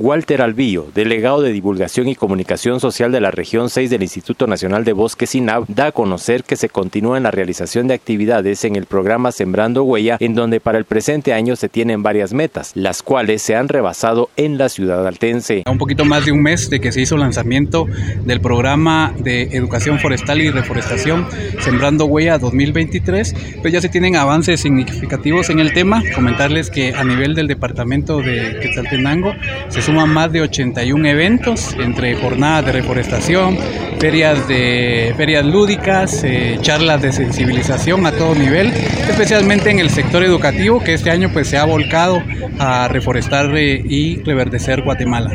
Walter Albillo, delegado de Divulgación y Comunicación Social de la región 6 del Instituto Nacional de Bosques INAB, da a conocer que se continúa en la realización de actividades en el programa Sembrando Huella, en donde para el presente año se tienen varias metas, las cuales se han rebasado en la ciudad altense. Un poquito más de un mes de que se hizo el lanzamiento del programa de educación forestal y reforestación Sembrando Huella 2023, pues ya se tienen avances significativos en el tema. Comentarles que a nivel del departamento de Quetzaltenango se suman más de 81 eventos entre jornadas de reforestación, ferias de ferias lúdicas, eh, charlas de sensibilización a todo nivel, especialmente en el sector educativo que este año pues se ha volcado a reforestar eh, y reverdecer Guatemala.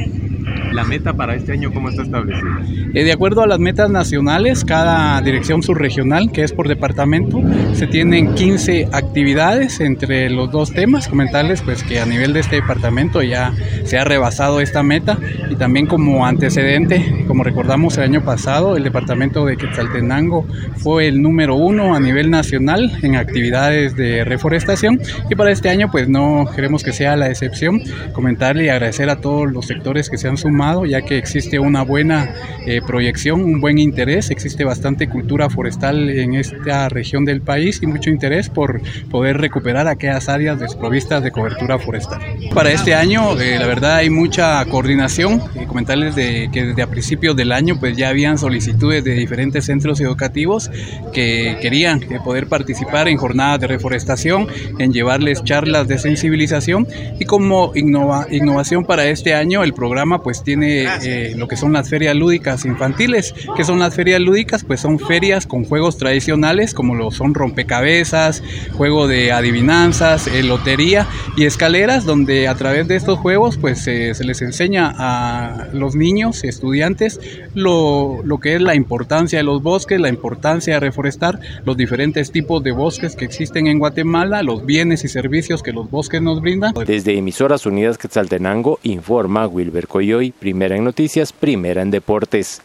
¿La meta para este año cómo está establecida? Eh, de acuerdo a las metas nacionales, cada dirección subregional, que es por departamento, se tienen 15 actividades entre los dos temas. Comentarles pues que a nivel de este departamento ya se ha rebasado esta meta y también como antecedente, como recordamos el año pasado, el departamento de Quetzaltenango fue el número uno a nivel nacional en actividades de reforestación y para este año pues no queremos que sea la excepción. Comentarle y agradecer a todos los sectores que se han sumado ya que existe una buena eh, proyección, un buen interés, existe bastante cultura forestal en esta región del país y mucho interés por poder recuperar aquellas áreas desprovistas de cobertura forestal. Para este año, eh, la verdad, hay mucha coordinación. y comentarles de, que desde a principios del año pues ya habían solicitudes de diferentes centros educativos que querían eh, poder participar en jornadas de reforestación, en llevarles charlas de sensibilización y como innova, innovación para este año el programa pues tiene eh, lo que son las ferias lúdicas infantiles. que son las ferias lúdicas? Pues son ferias con juegos tradicionales como lo son rompecabezas, juego de adivinanzas, eh, lotería y escaleras, donde a través de estos juegos pues se les enseña a los niños, estudiantes, lo, lo que es la importancia de los bosques, la importancia de reforestar los diferentes tipos de bosques que existen en Guatemala, los bienes y servicios que los bosques nos brindan. Desde Emisoras Unidas Quetzaltenango informa Wilber Coyoy primera en noticias, primera en deportes. です。